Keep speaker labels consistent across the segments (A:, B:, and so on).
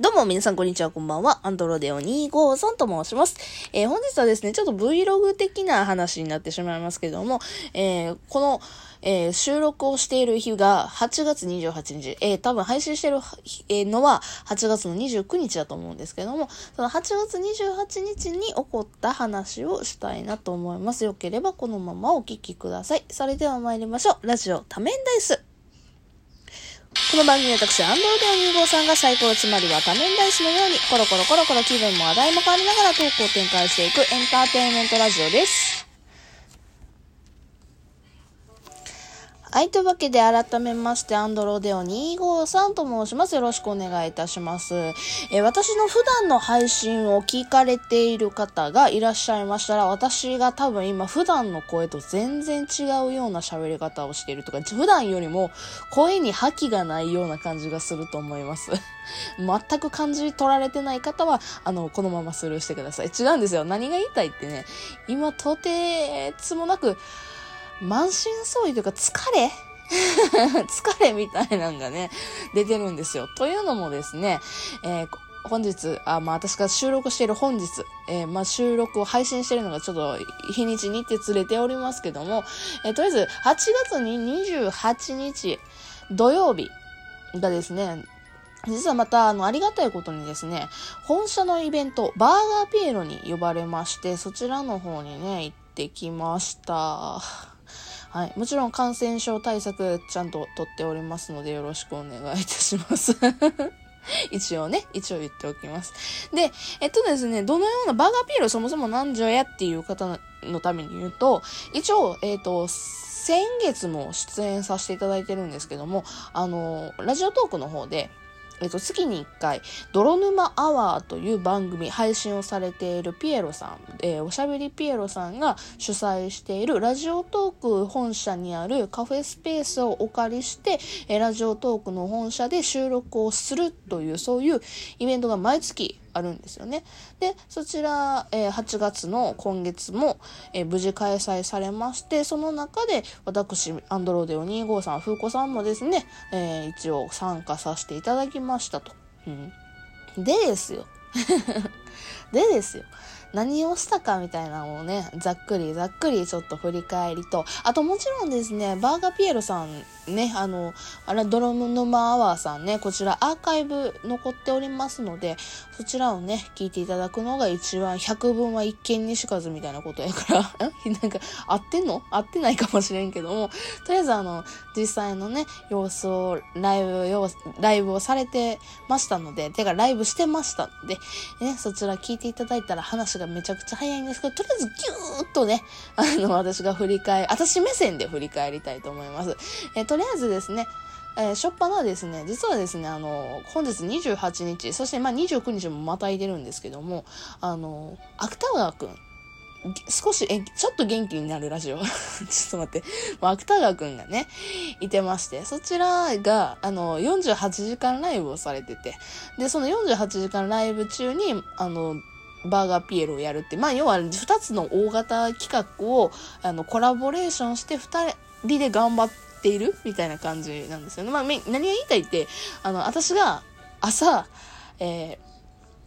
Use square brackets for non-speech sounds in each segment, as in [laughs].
A: どうも皆さんこんにちは、こんばんは。アンドロデオ253と申します。えー、本日はですね、ちょっと Vlog 的な話になってしまいますけども、えー、この、えー、収録をしている日が8月28日、えー、多分配信してる、えのは8月の29日だと思うんですけども、その8月28日に起こった話をしたいなと思います。よければこのままお聞きください。それでは参りましょう。ラジオ多面ダイス。この番組は私、アンドロデオ融合さんが最高つまりは多面ダイスのように、コロコロコロコロ気分も話題も変わりながらトークを展開していくエンターテインメントラジオです。はい、というわけで改めまして、アンドロデオ253と申します。よろしくお願いいたします。え私の普段の配信を聞かれている方がいらっしゃいましたら、私が多分今普段の声と全然違うような喋り方をしているとか、普段よりも声に覇気がないような感じがすると思います。[laughs] 全く感じ取られてない方は、あの、このままスルーしてください。違うんですよ。何が言いたいってね、今とてつもなく、満身創痍というか疲れ？[laughs] 疲れみたいなのがね、出てるんですよ。というのもですね、えー本日、あ、まあ、私が収録している本日、えー、まあ、収録を配信しているのがちょっと日にちにってずれておりますけども、えー、とりあえず、8月に28日土曜日がですね、実はまた、あの、ありがたいことにですね、本社のイベント、バーガーピエロに呼ばれまして、そちらの方にね、行ってきました。はい。もちろん感染症対策ちゃんととっておりますのでよろしくお願いいたします。[laughs] 一応ね、一応言っておきます。で、えっとですね、どのようなバーガーピールそもそもなんじゃやっていう方のために言うと、一応、えっ、と、先月も出演させていただいてるんですけども、あの、ラジオトークの方で、えっと、月に1回、泥沼アワーという番組、配信をされているピエロさん、えー、おしゃべりピエロさんが主催しているラジオトーク本社にあるカフェスペースをお借りして、えー、ラジオトークの本社で収録をするという、そういうイベントが毎月あるんですよね。で、そちら、えー、8月の今月も、えー、無事開催されまして、その中で私、アンドロデオ253さん、風子さんもですね、えー、一応参加させていただきましたと。うん、でですよ。[laughs] でですよ。何をしたかみたいなのをね、ざっくりざっくりちょっと振り返りと、あともちろんですね、バーガーピエロさんね、あの、あら、ドロムヌマアワーさんね、こちらアーカイブ残っておりますので、そちらをね、聞いていただくのが一番百分は一見にしかずみたいなことやから、[laughs] [laughs] なんか、合ってんの？合ってないかもしれんけども、とりあえずあの、実際のね、様子を、ライブを、ライブをされてましたので、てかライブしてましたので、ね、そちら聞いていただいたら話がめちゃくちゃ早いんですけど、とりあえずギューッとね、あの、私が振り返、私目線で振り返りたいと思います。えとりあえずですね、えー、しょっぱなですね、実はですね、あの、本日28日、そしてまあ29日もまたいでるんですけども、あの、芥川くん、少し、え、ちょっと元気になるラジオ。[laughs] ちょっと待って。芥川くんがね、いてまして、そちらが、あの、48時間ライブをされてて、で、その48時間ライブ中に、あの、バーガーピエロをやるって、まあ、要は2つの大型企画を、あの、コラボレーションして2人で頑張ってているみたいな感じなんですよね。まあ、何が言いたいって、あの、私が朝、え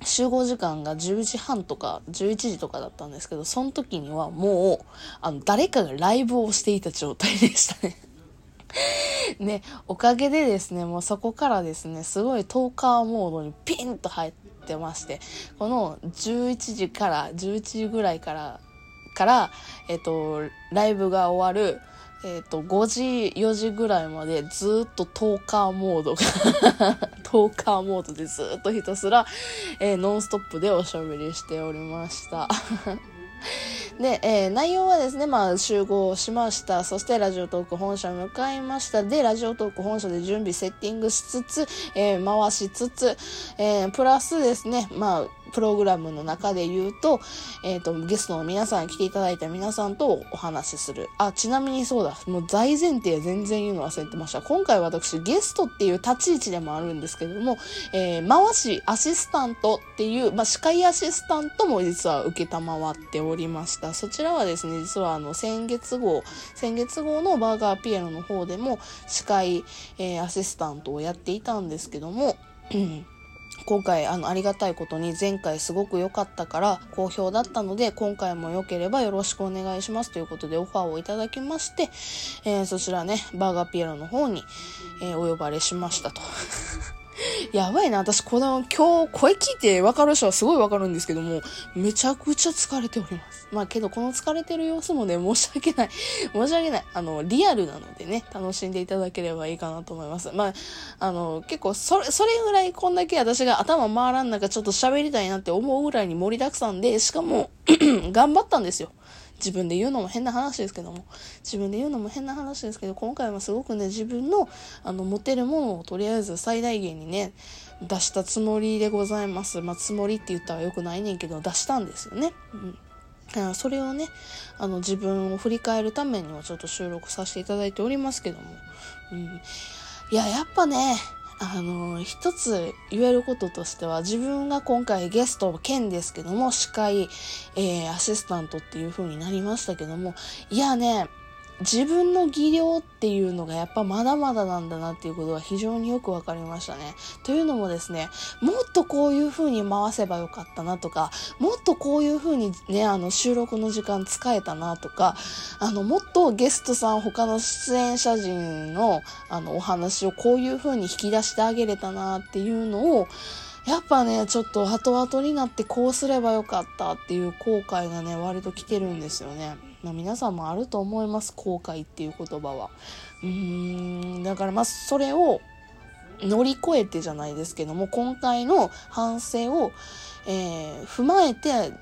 A: ー、集合時間が10時半とか11時とかだったんですけど、その時にはもう、あの、誰かがライブをしていた状態でしたね。[laughs] ね、おかげでですね、もうそこからですね、すごいトーカーモードにピンと入ってまして、この11時から、11時ぐらいから、から、えっと、ライブが終わる、えっ、と、5時、4時ぐらいまでずっとトーカーモードが [laughs] トーカーモードでずっとひたすら、えー、ノンストップでおしゃべりしておりました。で、えー、内容はですね、まあ、集合しました。そして、ラジオトーク本社向かいました。で、ラジオトーク本社で準備、セッティングしつつ、えー、回しつつ、えー、プラスですね、まあ、プログラムの中で言うと、えっ、ー、と、ゲストの皆さん、来ていただいた皆さんとお話しする。あ、ちなみにそうだ。もう大前提全然言うの忘れてました。今回私、ゲストっていう立ち位置でもあるんですけども、えー、回しアシスタントっていう、まあ、司会アシスタントも実は受けたまわっておりました。そちらはですね、実はあの、先月号、先月号のバーガーピエロの方でも、司会、えー、アシスタントをやっていたんですけども、今回あのありがたいことに前回すごく良かったから好評だったので今回も良ければよろしくお願いしますということでオファーをいただきまして、えー、そちらねバーガーピエロの方に、えー、お呼ばれしましたと。[laughs] やばいな。私、この、今日、声聞いて分かる人はすごい分かるんですけども、めちゃくちゃ疲れております。まあ、けど、この疲れてる様子もね、申し訳ない。[laughs] 申し訳ない。あの、リアルなのでね、楽しんでいただければいいかなと思います。まあ、あの、結構、それ、それぐらいこんだけ私が頭回らん中ちょっと喋りたいなって思うぐらいに盛りだくさんで、しかも [clears throat] 頑張ったんですよ。自分で言うのも変な話ですけども自分で言うのも変な話ですけど今回はすごくね自分のあの持てるものをとりあえず最大限にね出したつもりでございます。まあつもりって言ったらよくないねんけど出したんですよね。うん。それをねあの自分を振り返るためにはちょっと収録させていただいておりますけども、うん、いややっぱねあの、一つ言えることとしては、自分が今回ゲスト兼ですけども、司会、えー、アシスタントっていう風になりましたけども、いやね、自分の技量っていうのがやっぱまだまだなんだなっていうことは非常によく分かりましたね。というのもですね、もっとこういう風に回せばよかったなとか、もっとこういう風にね、あの収録の時間使えたなとか、あの、もっとゲストさん、他の出演者陣のあのお話をこういう風に引き出してあげれたなっていうのを、やっぱね、ちょっと後々になってこうすればよかったっていう後悔がね、割と来てるんですよね。まあ、皆さんもあると思います、後悔っていう言葉は。うーん、だからまあそれを乗り越えてじゃないですけども、今回の反省を、えー、踏まえて、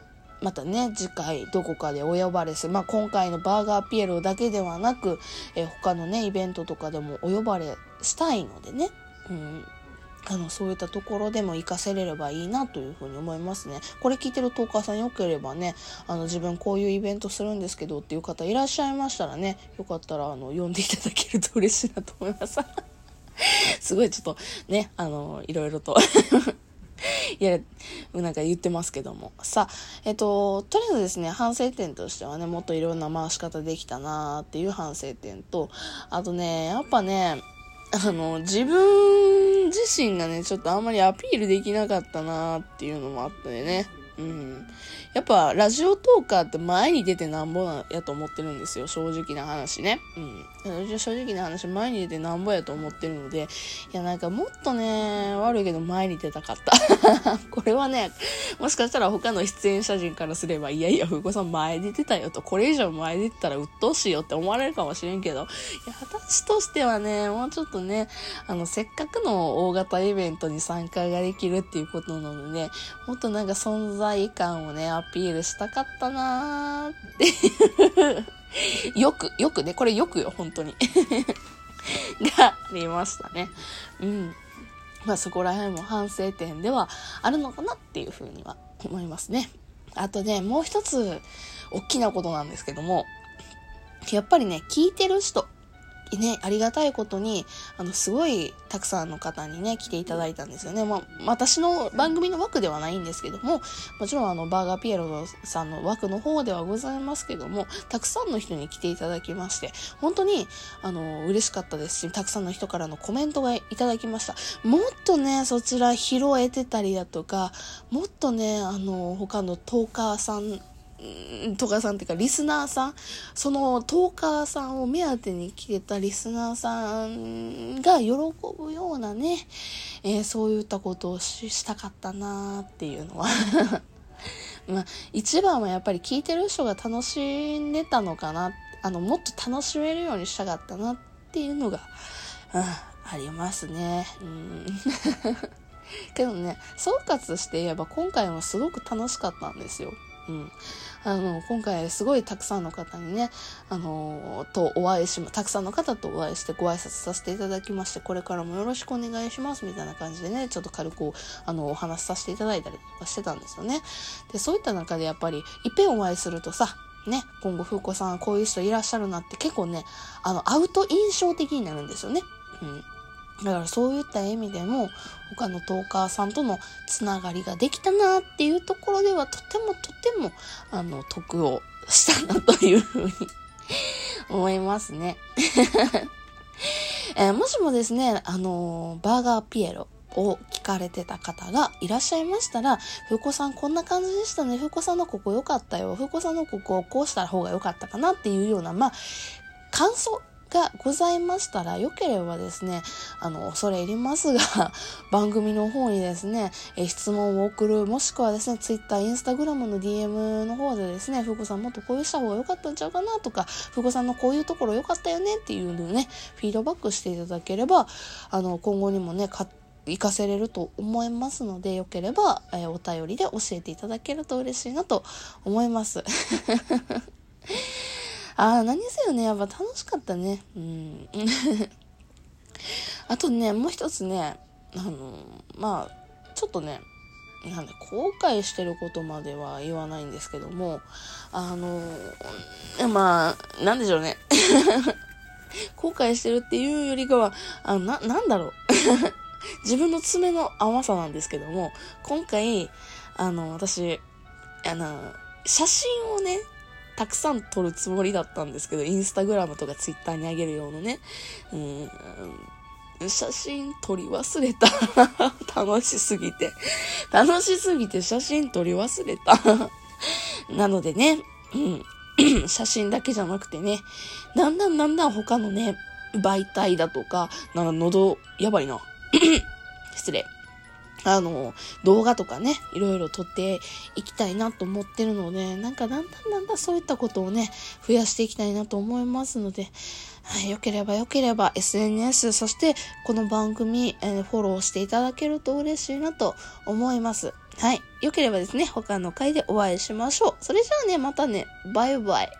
A: またね、次回どこかでお呼ばれする。まあ、今回のバーガーピエロだけではなく、えー、他のね、イベントとかでもお呼ばれしたいのでね。うんあの、そういったところでも活かせれればいいなというふうに思いますね。これ聞いてるトーカーさんよければね、あの、自分こういうイベントするんですけどっていう方いらっしゃいましたらね、よかったら、あの、呼んでいただけると嬉しいなと思います。[laughs] すごいちょっとね、あの、いろいろと [laughs] いや、なんか言ってますけども。さあ、えっと、とりあえずですね、反省点としてはね、もっといろんな回し方できたなーっていう反省点と、あとね、やっぱね、あの、自分自身がね、ちょっとあんまりアピールできなかったなーっていうのもあってね。うん。やっぱ、ラジオトーカーって前に出てなんぼやと思ってるんですよ。正直な話ね。うん。正直な話、前に出てなんぼやと思ってるので、いや、なんかもっとね、悪いけど前に出たかった。[laughs] これはね、もしかしたら他の出演者陣からすれば、いやいや、ふうこさん前出てたよと、これ以上前出てたら鬱陶しいよって思われるかもしれんけど、いや、私としてはね、もうちょっとね、あの、せっかくの大型イベントに参加ができるっていうことなのでね、もっとなんか存在感をね、アピールしたかったなーって [laughs] よく、よくね、これよくよ、本当に [laughs] がありましたね。うん。まあそこら辺も反省点ではあるのかなっていうふうには思いますね。あとね、もう一つ大きなことなんですけども、やっぱりね、聞いてる人、ね、ありがたいことに、あの、すごいたくさんの方にね、来ていただいたんですよね。まあ、私の番組の枠ではないんですけども、もちろんあの、バーガーピエロさんの枠の方ではございますけども、たくさんの人に来ていただきまして、本当に、あの、嬉しかったですし、たくさんの人からのコメントがいただきました。もっとね、そちら拾えてたりだとか、もっとね、あの、他のトーカーさんトカさんっていうかリスナーさんそのトーカーさんを目当てに来てたリスナーさんが喜ぶようなね、えー、そういったことをしたかったなーっていうのは [laughs] まあ一番はやっぱり聞いてる人が楽しんでたのかなあのもっと楽しめるようにしたかったなっていうのが、うん、ありますね。うん [laughs] けどね総括して言えば今回もすごく楽しかったんですよ。うん、あの今回すごいたくさんの方にねあのとお会いしたくさんの方とお会いしてご挨拶させていただきましてこれからもよろしくお願いしますみたいな感じでねちょっと軽くあのお話しさせていただいたりとかしてたんですよねでそういった中でやっぱりいっぺんお会いするとさね、今後、風子さん、こういう人いらっしゃるなって結構ね、あの、会うと印象的になるんですよね。うん。だからそういった意味でも他のトーカーさんとのつながりができたなっていうところではとてもとてもあの得をしたなというふうに思いますね [laughs] えー、もしもですね、あのー、バーガーピエロを聞かれてた方がいらっしゃいましたら、ふうこさんこんな感じでしたね。ふうこさんのここ良かったよ。ふうこさんのここをこうした方が良かったかなっていうような、まあ、感想がございましたら、良ければですね、あの、恐れ入りますが、[laughs] 番組の方にですね、え質問を送る、もしくはですね、Twitter、Instagram の DM の方でですね、ふうこさんもっとこういうした方が良かったんちゃうかなとか、ふうこさんのこういうところ良かったよねっていうのをね、フィードバックしていただければ、あの、今後にもね、活かせれると思いますので、よければ、え、お便りで教えていただけると嬉しいなと思います。[laughs] ああ、何せよね、やっぱ楽しかったね。うん。[laughs] あとね、もう一つね、あの、まあ、ちょっとね、なんで、後悔してることまでは言わないんですけども、あの、まあ、なんでしょうね。[laughs] 後悔してるっていうよりかは、あな、なんだろう。[laughs] 自分の爪の甘さなんですけども、今回、あの、私、あの、写真をね、たくさん撮るつもりだったんですけど、インスタグラムとかツイッターにあげるようなね。うん、写真撮り忘れた。[laughs] 楽しすぎて。楽しすぎて写真撮り忘れた。[laughs] なのでね、うん、[clears throat] 写真だけじゃなくてね、だんだんだんだん他のね、媒体だとか、なんか喉、やばいな。[clears throat] 失礼。あの、動画とかね、いろいろ撮っていきたいなと思ってるので、なんかだんだんだんだんそういったことをね、増やしていきたいなと思いますので、はい、よければよければ SNS、そしてこの番組、えー、フォローしていただけると嬉しいなと思います。はい。よければですね、他の回でお会いしましょう。それじゃあね、またね、バイバイ。